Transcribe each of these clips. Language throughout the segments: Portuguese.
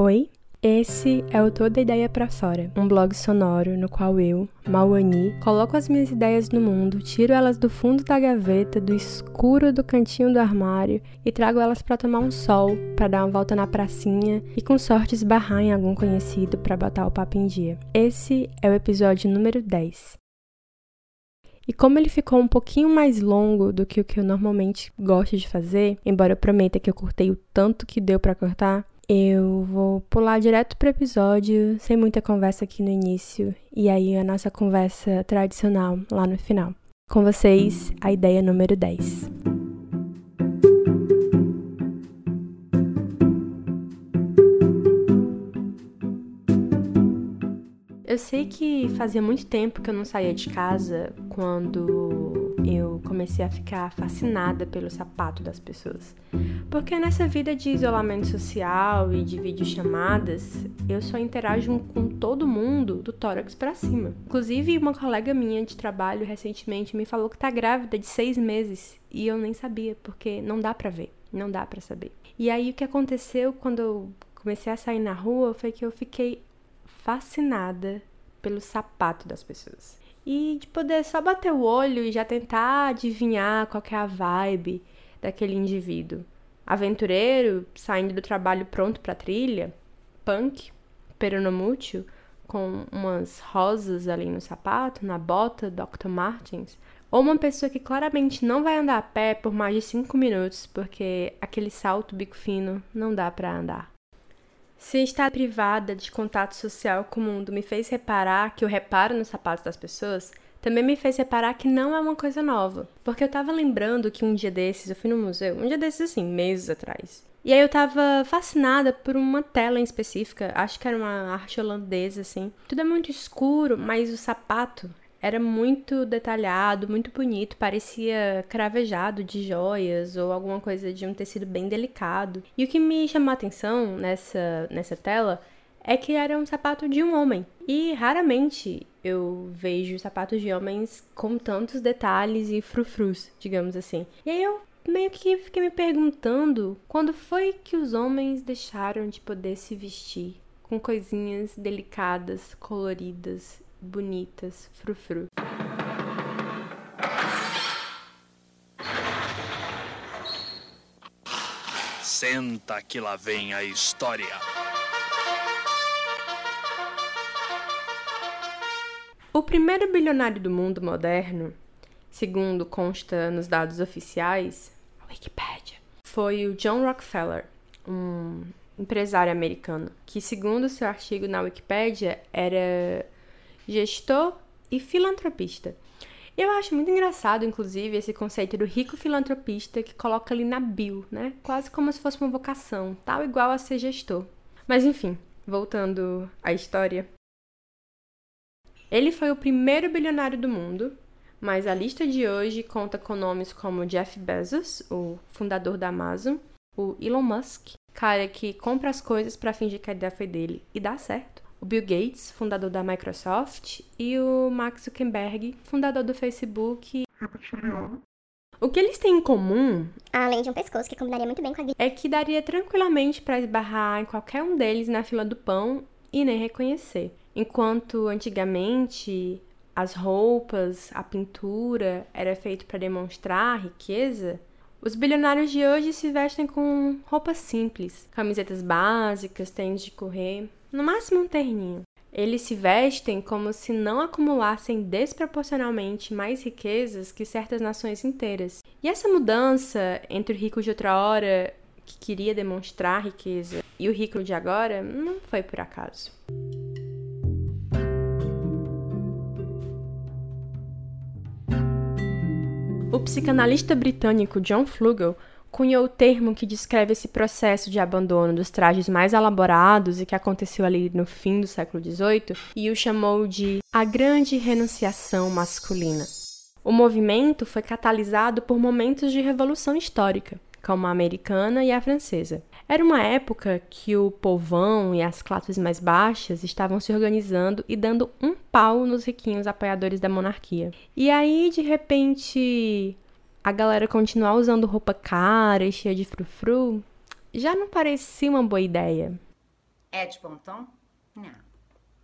Oi, esse é o Toda Ideia para Fora, um blog sonoro no qual eu, Mauani, coloco as minhas ideias no mundo, tiro elas do fundo da gaveta, do escuro do cantinho do armário e trago elas para tomar um sol, para dar uma volta na pracinha e com sorte esbarrar em algum conhecido para botar o papo em dia. Esse é o episódio número 10. E como ele ficou um pouquinho mais longo do que o que eu normalmente gosto de fazer, embora eu prometa que eu cortei o tanto que deu para cortar, eu vou pular direto pro episódio, sem muita conversa aqui no início, e aí a nossa conversa tradicional lá no final. Com vocês, a ideia número 10. Eu sei que fazia muito tempo que eu não saía de casa quando comecei a ficar fascinada pelo sapato das pessoas. Porque nessa vida de isolamento social e de videochamadas, eu só interajo com todo mundo do tórax para cima. Inclusive, uma colega minha de trabalho recentemente me falou que tá grávida de seis meses e eu nem sabia, porque não dá para ver, não dá para saber. E aí o que aconteceu quando eu comecei a sair na rua foi que eu fiquei fascinada pelo sapato das pessoas. E de poder só bater o olho e já tentar adivinhar qual é a vibe daquele indivíduo. Aventureiro, saindo do trabalho pronto para trilha, punk, peronomútil, com umas rosas ali no sapato, na bota Dr. Martens, ou uma pessoa que claramente não vai andar a pé por mais de 5 minutos, porque aquele salto bico fino não dá para andar. Se estar privada de contato social com o mundo me fez reparar que eu reparo nos sapatos das pessoas, também me fez reparar que não é uma coisa nova. Porque eu tava lembrando que um dia desses, eu fui no museu, um dia desses assim, meses atrás. E aí eu tava fascinada por uma tela em específica, acho que era uma arte holandesa, assim. Tudo é muito escuro, mas o sapato era muito detalhado, muito bonito, parecia cravejado de joias ou alguma coisa de um tecido bem delicado. E o que me chamou a atenção nessa, nessa tela é que era um sapato de um homem. E raramente eu vejo sapatos de homens com tantos detalhes e frufrus, digamos assim. E aí eu meio que fiquei me perguntando quando foi que os homens deixaram de poder se vestir com coisinhas delicadas, coloridas bonitas, frufru. Senta que lá vem a história. O primeiro bilionário do mundo moderno, segundo consta nos dados oficiais, Wikipedia, foi o John Rockefeller, um empresário americano, que segundo seu artigo na Wikipedia era gestor e filantropista. Eu acho muito engraçado, inclusive, esse conceito do rico filantropista que coloca ali na bio, né? Quase como se fosse uma vocação, tal igual a ser gestor. Mas enfim, voltando à história. Ele foi o primeiro bilionário do mundo, mas a lista de hoje conta com nomes como Jeff Bezos, o fundador da Amazon, o Elon Musk, cara que compra as coisas para fingir que a ideia foi dele e dá certo, o Bill Gates, fundador da Microsoft, e o Mark Zuckerberg, fundador do Facebook. O que eles têm em comum, além de um pescoço que combinaria muito bem com a é que daria tranquilamente para esbarrar em qualquer um deles na fila do pão e nem reconhecer. Enquanto antigamente as roupas, a pintura era feito para demonstrar riqueza, os bilionários de hoje se vestem com roupas simples, camisetas básicas, tênis de correr, no máximo um terninho. Eles se vestem como se não acumulassem desproporcionalmente mais riquezas que certas nações inteiras. E essa mudança entre o rico de outra hora, que queria demonstrar riqueza, e o rico de agora, não foi por acaso. O psicanalista britânico John Flugel cunhou o termo que descreve esse processo de abandono dos trajes mais elaborados e que aconteceu ali no fim do século XVIII e o chamou de a grande renunciação masculina. O movimento foi catalisado por momentos de revolução histórica, como a americana e a francesa. Era uma época que o povão e as classes mais baixas estavam se organizando e dando um pau nos riquinhos apoiadores da monarquia. E aí, de repente, a galera continuar usando roupa cara e cheia de frufru já não parecia uma boa ideia. É de bom tom? Não,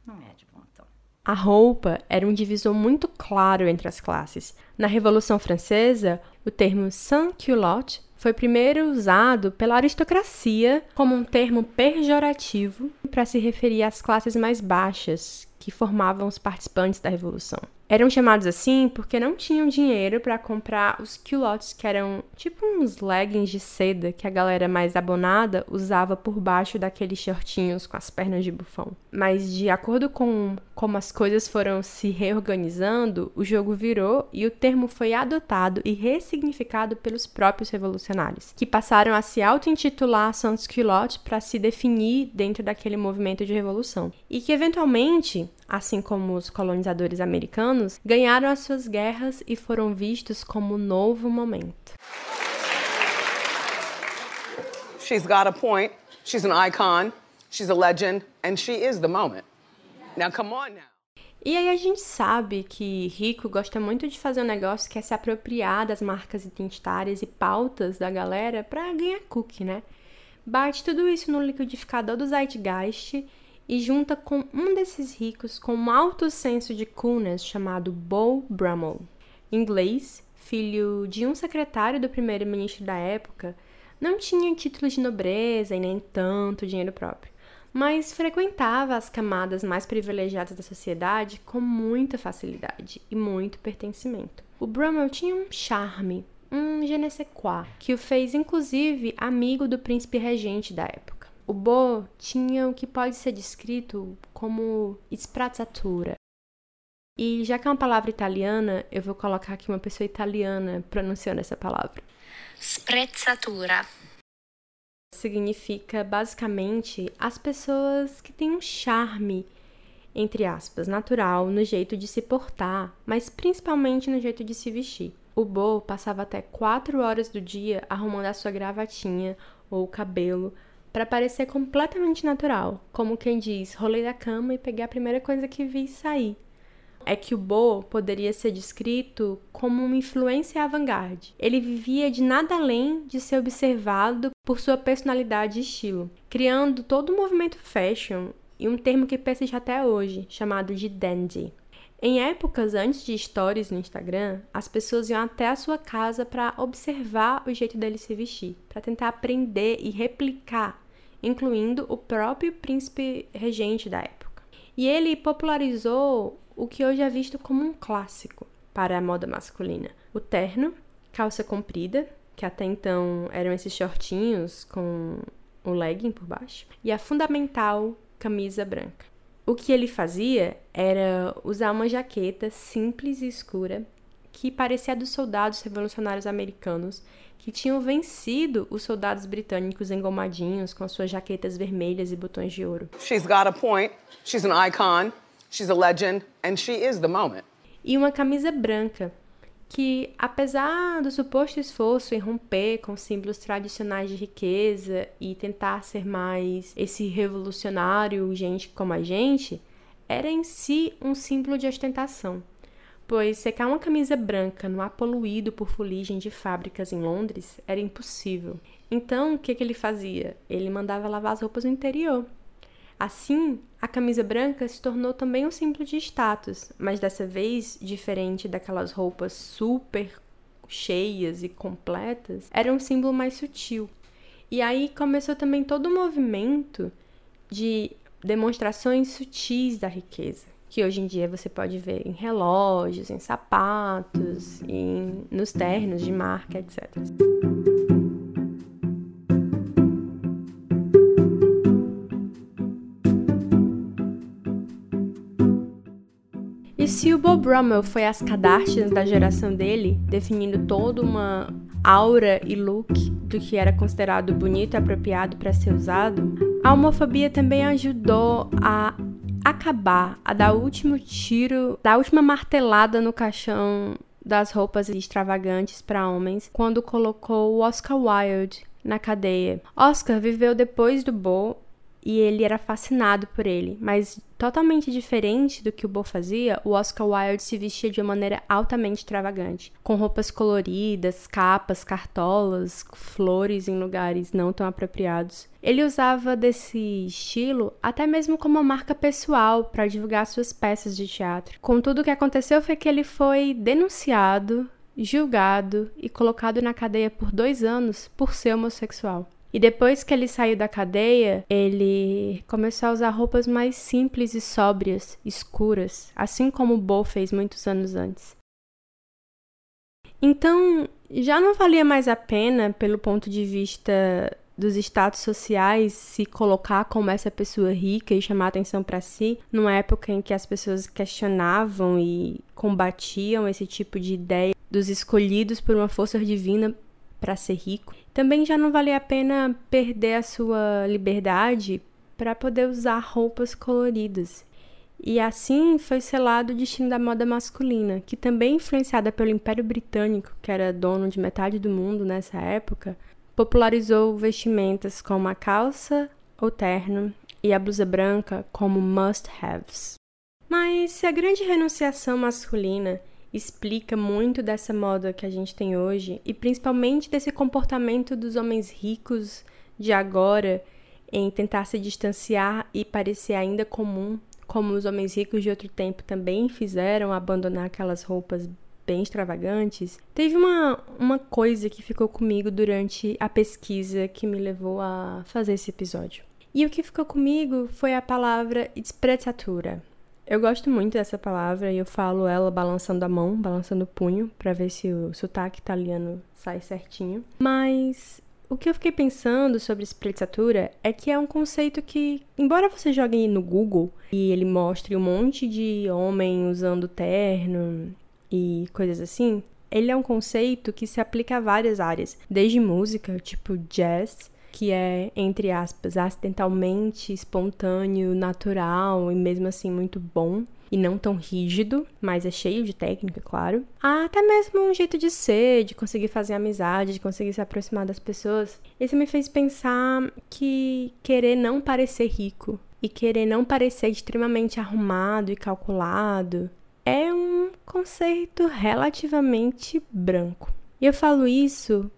não é de bom tom. A roupa era um divisor muito claro entre as classes. Na Revolução Francesa, o termo sans-culotte foi primeiro usado pela aristocracia como um termo pejorativo para se referir às classes mais baixas que formavam os participantes da Revolução. Eram chamados assim porque não tinham dinheiro para comprar os culottes, que eram tipo uns leggings de seda que a galera mais abonada usava por baixo daqueles shortinhos com as pernas de bufão. Mas de acordo com como as coisas foram se reorganizando, o jogo virou e o termo foi adotado e ressignificado pelos próprios revolucionários, que passaram a se auto-intitular sans culotte para se definir dentro daquele movimento de revolução. E que eventualmente assim como os colonizadores americanos, ganharam as suas guerras e foram vistos como um novo momento. She's got a point. She's an icon. She's a legend and she is the moment. Now come on now. E aí a gente sabe que rico gosta muito de fazer um negócio que é se apropriar das marcas identitárias e pautas da galera para ganhar cookie, né? Bate tudo isso no liquidificador do Zeitgeist e junta com um desses ricos com um alto senso de coolness chamado Beau Brummel. Inglês, filho de um secretário do primeiro-ministro da época, não tinha títulos de nobreza e nem tanto dinheiro próprio, mas frequentava as camadas mais privilegiadas da sociedade com muita facilidade e muito pertencimento. O Brummel tinha um charme, um je ne sais quoi, que o fez inclusive amigo do príncipe regente da época. O Bo tinha o que pode ser descrito como sprezzatura. E já que é uma palavra italiana, eu vou colocar aqui uma pessoa italiana pronunciando essa palavra. Sprezzatura. Significa basicamente as pessoas que têm um charme, entre aspas, natural no jeito de se portar, mas principalmente no jeito de se vestir. O Bo passava até quatro horas do dia arrumando a sua gravatinha ou o cabelo para parecer completamente natural, como quem diz, rolei da cama e peguei a primeira coisa que vi sair. É que o Bo poderia ser descrito como uma influência avant-garde. Ele vivia de nada além de ser observado por sua personalidade e estilo, criando todo o movimento fashion e um termo que persiste até hoje, chamado de dandy. Em épocas antes de stories no Instagram, as pessoas iam até a sua casa para observar o jeito dele se vestir, para tentar aprender e replicar incluindo o próprio príncipe regente da época. E ele popularizou o que hoje é visto como um clássico para a moda masculina: o terno, calça comprida, que até então eram esses shortinhos com o legging por baixo, e a fundamental camisa branca. O que ele fazia era usar uma jaqueta simples e escura que parecia dos soldados revolucionários americanos que tinham vencido os soldados britânicos engomadinhos com suas jaquetas vermelhas e botões de ouro. She's got a point. She's an icon. She's a legend and she is the moment. E uma camisa branca que, apesar do suposto esforço em romper com símbolos tradicionais de riqueza e tentar ser mais esse revolucionário, gente como a gente, era em si um símbolo de ostentação pois secar uma camisa branca no ar poluído por fuligem de fábricas em Londres era impossível. Então, o que, que ele fazia? Ele mandava lavar as roupas no interior. Assim, a camisa branca se tornou também um símbolo de status, mas dessa vez, diferente daquelas roupas super cheias e completas, era um símbolo mais sutil. E aí começou também todo o movimento de demonstrações sutis da riqueza que hoje em dia você pode ver em relógios, em sapatos, em, nos ternos de marca, etc. E se o Bob Brummel foi as Kardashians da geração dele, definindo toda uma aura e look do que era considerado bonito e apropriado para ser usado, a homofobia também ajudou a acabar, a dar o último tiro, dar a última martelada no caixão das roupas extravagantes para homens quando colocou o Oscar Wilde na cadeia. Oscar viveu depois do Bo e ele era fascinado por ele, mas totalmente diferente do que o Bo fazia, o Oscar Wilde se vestia de uma maneira altamente extravagante, com roupas coloridas, capas, cartolas, flores em lugares não tão apropriados. Ele usava desse estilo até mesmo como uma marca pessoal para divulgar suas peças de teatro. Contudo, o que aconteceu foi que ele foi denunciado, julgado e colocado na cadeia por dois anos por ser homossexual. E depois que ele saiu da cadeia, ele começou a usar roupas mais simples e sóbrias, escuras, assim como Bo fez muitos anos antes. Então, já não valia mais a pena, pelo ponto de vista dos status sociais, se colocar como essa pessoa rica e chamar atenção para si, numa época em que as pessoas questionavam e combatiam esse tipo de ideia dos escolhidos por uma força divina para ser rico. Também já não valia a pena perder a sua liberdade para poder usar roupas coloridas. E assim foi selado o destino da moda masculina, que também influenciada pelo Império Britânico, que era dono de metade do mundo nessa época, popularizou vestimentas como a calça ou terno e a blusa branca como must-haves. Mas se a grande renunciação masculina explica muito dessa moda que a gente tem hoje e principalmente desse comportamento dos homens ricos de agora em tentar se distanciar e parecer ainda comum, como os homens ricos de outro tempo também fizeram, abandonar aquelas roupas bem extravagantes. Teve uma, uma coisa que ficou comigo durante a pesquisa que me levou a fazer esse episódio. E o que ficou comigo foi a palavra sprezzatura, eu gosto muito dessa palavra e eu falo ela balançando a mão, balançando o punho, para ver se o sotaque italiano sai certinho. Mas o que eu fiquei pensando sobre sprezzatura é que é um conceito que, embora você jogue no Google e ele mostre um monte de homem usando terno e coisas assim, ele é um conceito que se aplica a várias áreas, desde música, tipo jazz, que é, entre aspas, acidentalmente espontâneo, natural e mesmo assim muito bom e não tão rígido, mas é cheio de técnica, claro. Há até mesmo um jeito de ser, de conseguir fazer amizade, de conseguir se aproximar das pessoas. Isso me fez pensar que querer não parecer rico e querer não parecer extremamente arrumado e calculado é um conceito relativamente branco. E eu falo isso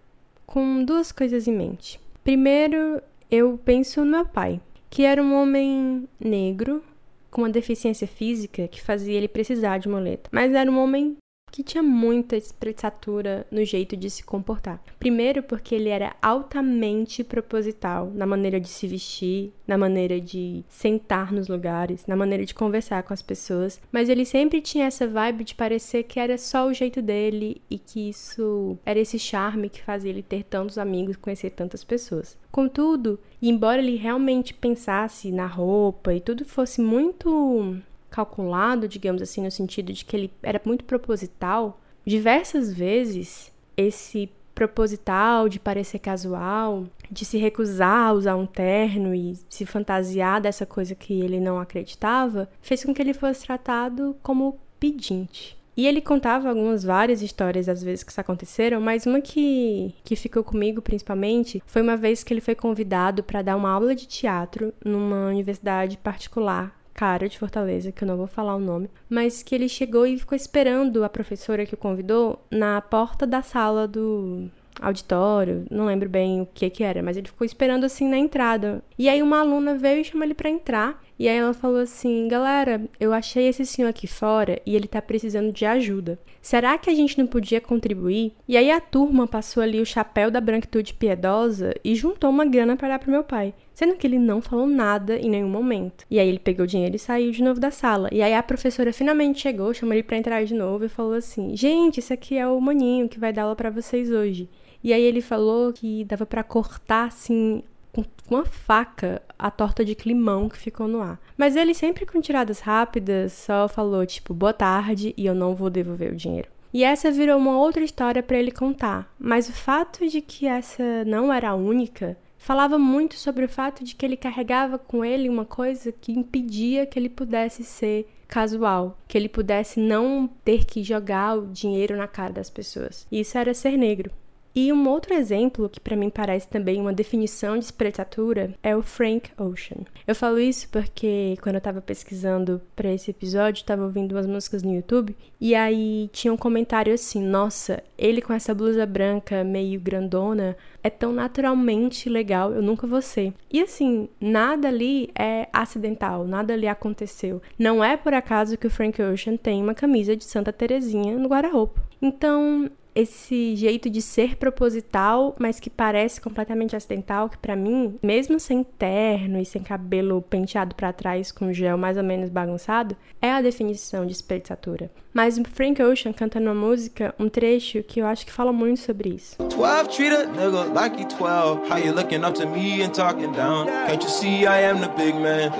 com duas coisas em mente. Primeiro, eu penso no meu pai, que era um homem negro com uma deficiência física que fazia ele precisar de muleta, mas era um homem que tinha muita espreitatura no jeito de se comportar. Primeiro, porque ele era altamente proposital na maneira de se vestir, na maneira de sentar nos lugares, na maneira de conversar com as pessoas, mas ele sempre tinha essa vibe de parecer que era só o jeito dele e que isso era esse charme que fazia ele ter tantos amigos, conhecer tantas pessoas. Contudo, embora ele realmente pensasse na roupa e tudo fosse muito calculado, digamos assim, no sentido de que ele era muito proposital, diversas vezes esse proposital de parecer casual, de se recusar a usar um terno e se fantasiar dessa coisa que ele não acreditava, fez com que ele fosse tratado como pedinte. E ele contava algumas várias histórias das vezes que isso aconteceram, mas uma que, que ficou comigo principalmente foi uma vez que ele foi convidado para dar uma aula de teatro numa universidade particular cara de Fortaleza, que eu não vou falar o nome, mas que ele chegou e ficou esperando a professora que o convidou na porta da sala do auditório, não lembro bem o que que era, mas ele ficou esperando assim na entrada. E aí uma aluna veio e chamou ele para entrar. E aí ela falou assim: "Galera, eu achei esse senhor aqui fora e ele tá precisando de ajuda. Será que a gente não podia contribuir?" E aí a turma passou ali o chapéu da branquitude piedosa e juntou uma grana para dar pro meu pai sendo que ele não falou nada em nenhum momento. E aí ele pegou o dinheiro e saiu de novo da sala. E aí a professora finalmente chegou, chamou ele para entrar de novo e falou assim: "Gente, esse aqui é o maninho que vai dar aula para vocês hoje". E aí ele falou que dava para cortar assim com uma faca a torta de climão que ficou no ar. Mas ele sempre com tiradas rápidas só falou tipo boa tarde e eu não vou devolver o dinheiro. E essa virou uma outra história para ele contar. Mas o fato de que essa não era a única falava muito sobre o fato de que ele carregava com ele uma coisa que impedia que ele pudesse ser casual, que ele pudesse não ter que jogar o dinheiro na cara das pessoas. Isso era ser negro. E um outro exemplo, que para mim parece também uma definição de espreitatura, é o Frank Ocean. Eu falo isso porque quando eu tava pesquisando para esse episódio, tava ouvindo umas músicas no YouTube, e aí tinha um comentário assim: "Nossa, ele com essa blusa branca meio grandona é tão naturalmente legal, eu nunca vou ser". E assim, nada ali é acidental, nada ali aconteceu. Não é por acaso que o Frank Ocean tem uma camisa de Santa Terezinha no guarda-roupa. Então, esse jeito de ser proposital, mas que parece completamente acidental, que para mim, mesmo sem terno e sem cabelo penteado para trás com gel mais ou menos bagunçado, é a definição de espreitatura. Mas o Frank Ocean canta numa música um trecho que eu acho que fala muito sobre isso. 12 treat a nigga like he 12. How you looking up to me and talking down? Can't you see I am the big man?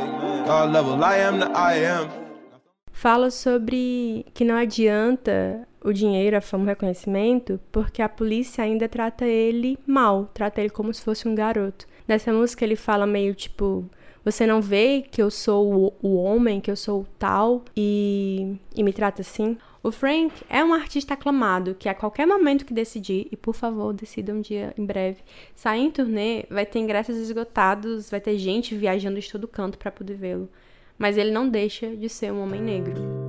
God level, I am the I am. Fala sobre que não adianta o dinheiro, a fama, o reconhecimento, porque a polícia ainda trata ele mal, trata ele como se fosse um garoto. Nessa música ele fala meio tipo, você não vê que eu sou o, o homem, que eu sou o tal e, e me trata assim? O Frank é um artista aclamado que a qualquer momento que decidir, e por favor, decida um dia em breve, sair em turnê, vai ter ingressos esgotados, vai ter gente viajando de todo canto para poder vê-lo. Mas ele não deixa de ser um homem negro.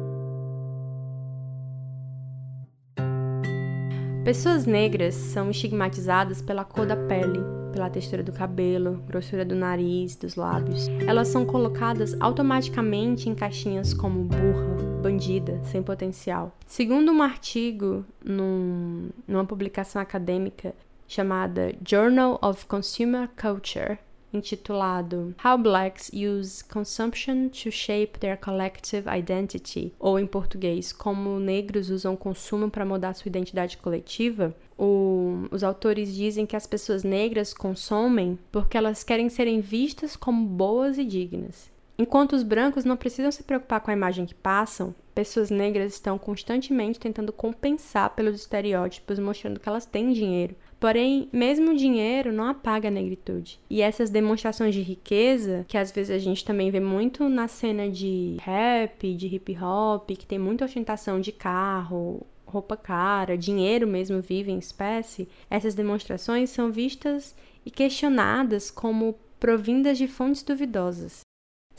Pessoas negras são estigmatizadas pela cor da pele, pela textura do cabelo, grossura do nariz, dos lábios. Elas são colocadas automaticamente em caixinhas como burra, bandida, sem potencial. Segundo um artigo num, numa publicação acadêmica chamada Journal of Consumer Culture, intitulado How Blacks Use Consumption to Shape Their Collective Identity, ou em português, Como Negros Usam Consumo para Mudar Sua Identidade Coletiva, o, os autores dizem que as pessoas negras consomem porque elas querem serem vistas como boas e dignas. Enquanto os brancos não precisam se preocupar com a imagem que passam, pessoas negras estão constantemente tentando compensar pelos estereótipos, mostrando que elas têm dinheiro, Porém, mesmo o dinheiro não apaga a negritude. E essas demonstrações de riqueza, que às vezes a gente também vê muito na cena de rap, de hip hop, que tem muita ostentação de carro, roupa cara, dinheiro mesmo vivo em espécie, essas demonstrações são vistas e questionadas como provindas de fontes duvidosas.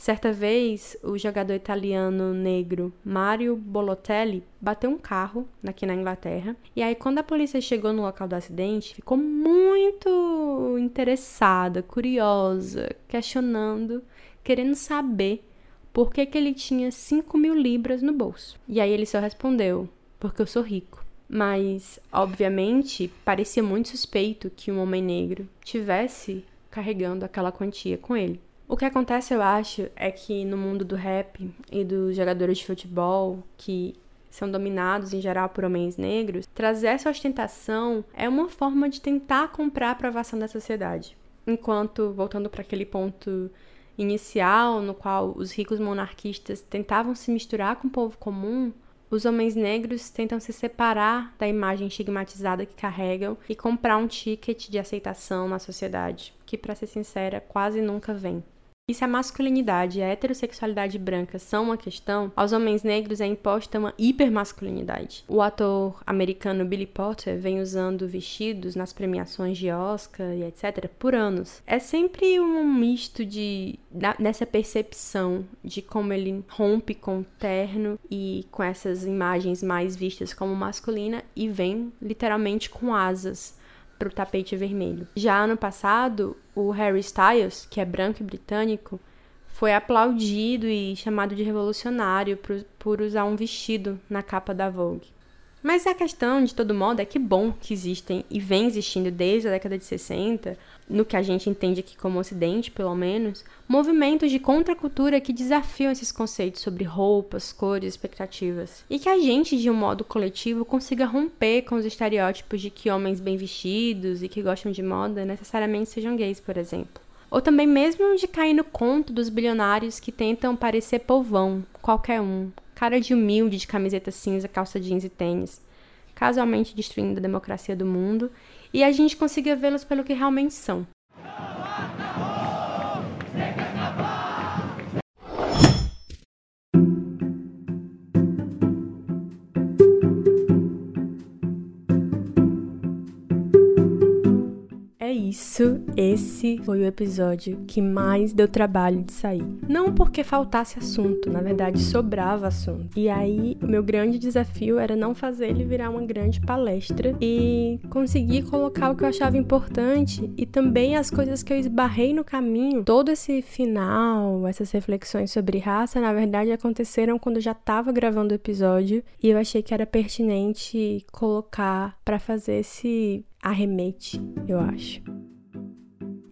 Certa vez, o jogador italiano negro Mario Bolotelli bateu um carro aqui na Inglaterra. E aí, quando a polícia chegou no local do acidente, ficou muito interessada, curiosa, questionando, querendo saber por que, que ele tinha 5 mil libras no bolso. E aí ele só respondeu: porque eu sou rico. Mas, obviamente, parecia muito suspeito que um homem negro tivesse carregando aquela quantia com ele. O que acontece, eu acho, é que no mundo do rap e dos jogadores de futebol, que são dominados em geral por homens negros, trazer essa ostentação é uma forma de tentar comprar a aprovação da sociedade. Enquanto, voltando para aquele ponto inicial, no qual os ricos monarquistas tentavam se misturar com o povo comum, os homens negros tentam se separar da imagem estigmatizada que carregam e comprar um ticket de aceitação na sociedade, que, para ser sincera, quase nunca vem. E se a masculinidade e a heterossexualidade branca são uma questão, aos homens negros é imposta uma hipermasculinidade. O ator americano Billy Potter vem usando vestidos nas premiações de Oscar e etc. por anos. É sempre um misto de dessa percepção de como ele rompe com o terno e com essas imagens mais vistas como masculina e vem literalmente com asas para o tapete vermelho. Já ano passado, o Harry Styles, que é branco e britânico, foi aplaudido e chamado de revolucionário por, por usar um vestido na capa da Vogue. Mas a questão, de todo modo, é que bom que existem e vem existindo desde a década de 60, no que a gente entende aqui como Ocidente, pelo menos, movimentos de contracultura que desafiam esses conceitos sobre roupas, cores, expectativas. E que a gente, de um modo coletivo, consiga romper com os estereótipos de que homens bem vestidos e que gostam de moda necessariamente sejam gays, por exemplo. Ou também mesmo de cair no conto dos bilionários que tentam parecer povão, qualquer um, cara de humilde de camiseta cinza, calça jeans e tênis, casualmente destruindo a democracia do mundo, e a gente consiga vê-los pelo que realmente são. Isso, esse foi o episódio que mais deu trabalho de sair. Não porque faltasse assunto, na verdade sobrava assunto. E aí, meu grande desafio era não fazer ele virar uma grande palestra e conseguir colocar o que eu achava importante e também as coisas que eu esbarrei no caminho. Todo esse final, essas reflexões sobre raça, na verdade aconteceram quando eu já estava gravando o episódio e eu achei que era pertinente colocar para fazer esse arremete, eu acho.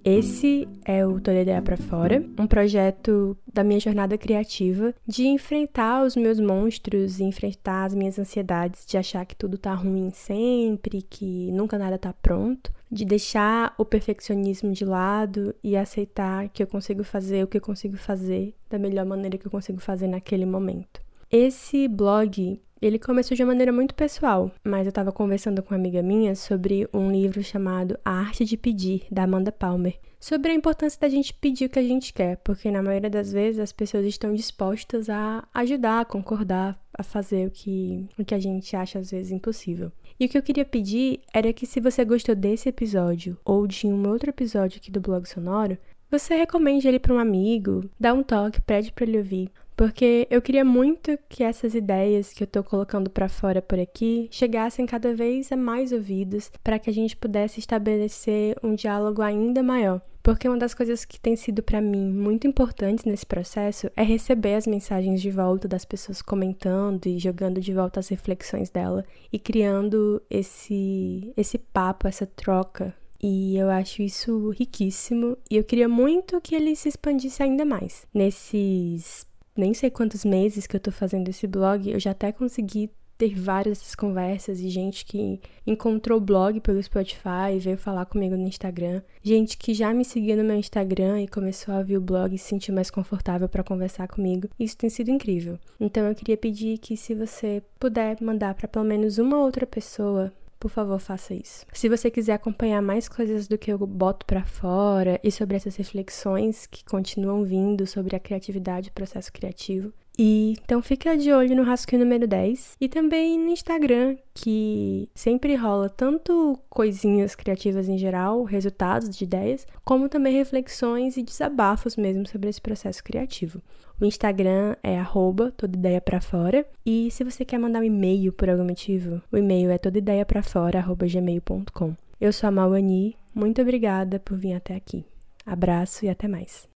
Esse é o Toda Ideia para Fora, um projeto da minha jornada criativa de enfrentar os meus monstros, enfrentar as minhas ansiedades de achar que tudo tá ruim sempre, que nunca nada tá pronto, de deixar o perfeccionismo de lado e aceitar que eu consigo fazer o que eu consigo fazer da melhor maneira que eu consigo fazer naquele momento. Esse blog ele começou de uma maneira muito pessoal, mas eu estava conversando com uma amiga minha sobre um livro chamado A Arte de Pedir, da Amanda Palmer, sobre a importância da gente pedir o que a gente quer, porque na maioria das vezes as pessoas estão dispostas a ajudar, a concordar, a fazer o que, o que a gente acha às vezes impossível. E o que eu queria pedir era que se você gostou desse episódio ou de um outro episódio aqui do blog sonoro, você recomende ele para um amigo, dá um toque, pede para ele ouvir porque eu queria muito que essas ideias que eu tô colocando para fora por aqui chegassem cada vez a mais ouvidos, para que a gente pudesse estabelecer um diálogo ainda maior. Porque uma das coisas que tem sido para mim muito importantes nesse processo é receber as mensagens de volta das pessoas comentando e jogando de volta as reflexões dela e criando esse esse papo, essa troca e eu acho isso riquíssimo e eu queria muito que ele se expandisse ainda mais. Nesses nem sei quantos meses que eu tô fazendo esse blog, eu já até consegui ter várias conversas e gente que encontrou o blog pelo Spotify e veio falar comigo no Instagram. Gente que já me seguia no meu Instagram e começou a ver o blog e se sentir mais confortável para conversar comigo. Isso tem sido incrível. Então eu queria pedir que se você puder mandar para pelo menos uma outra pessoa por favor, faça isso. Se você quiser acompanhar mais coisas do que eu boto para fora e sobre essas reflexões que continuam vindo sobre a criatividade e o processo criativo, e então fica de olho no rascunho número 10 e também no Instagram, que sempre rola tanto coisinhas criativas em geral, resultados de ideias, como também reflexões e desabafos mesmo sobre esse processo criativo. O Instagram é arroba fora. E se você quer mandar um e-mail por algum motivo, o e-mail é toda ideia pra fora, arroba gmail.com. Eu sou a Mauani, muito obrigada por vir até aqui. Abraço e até mais.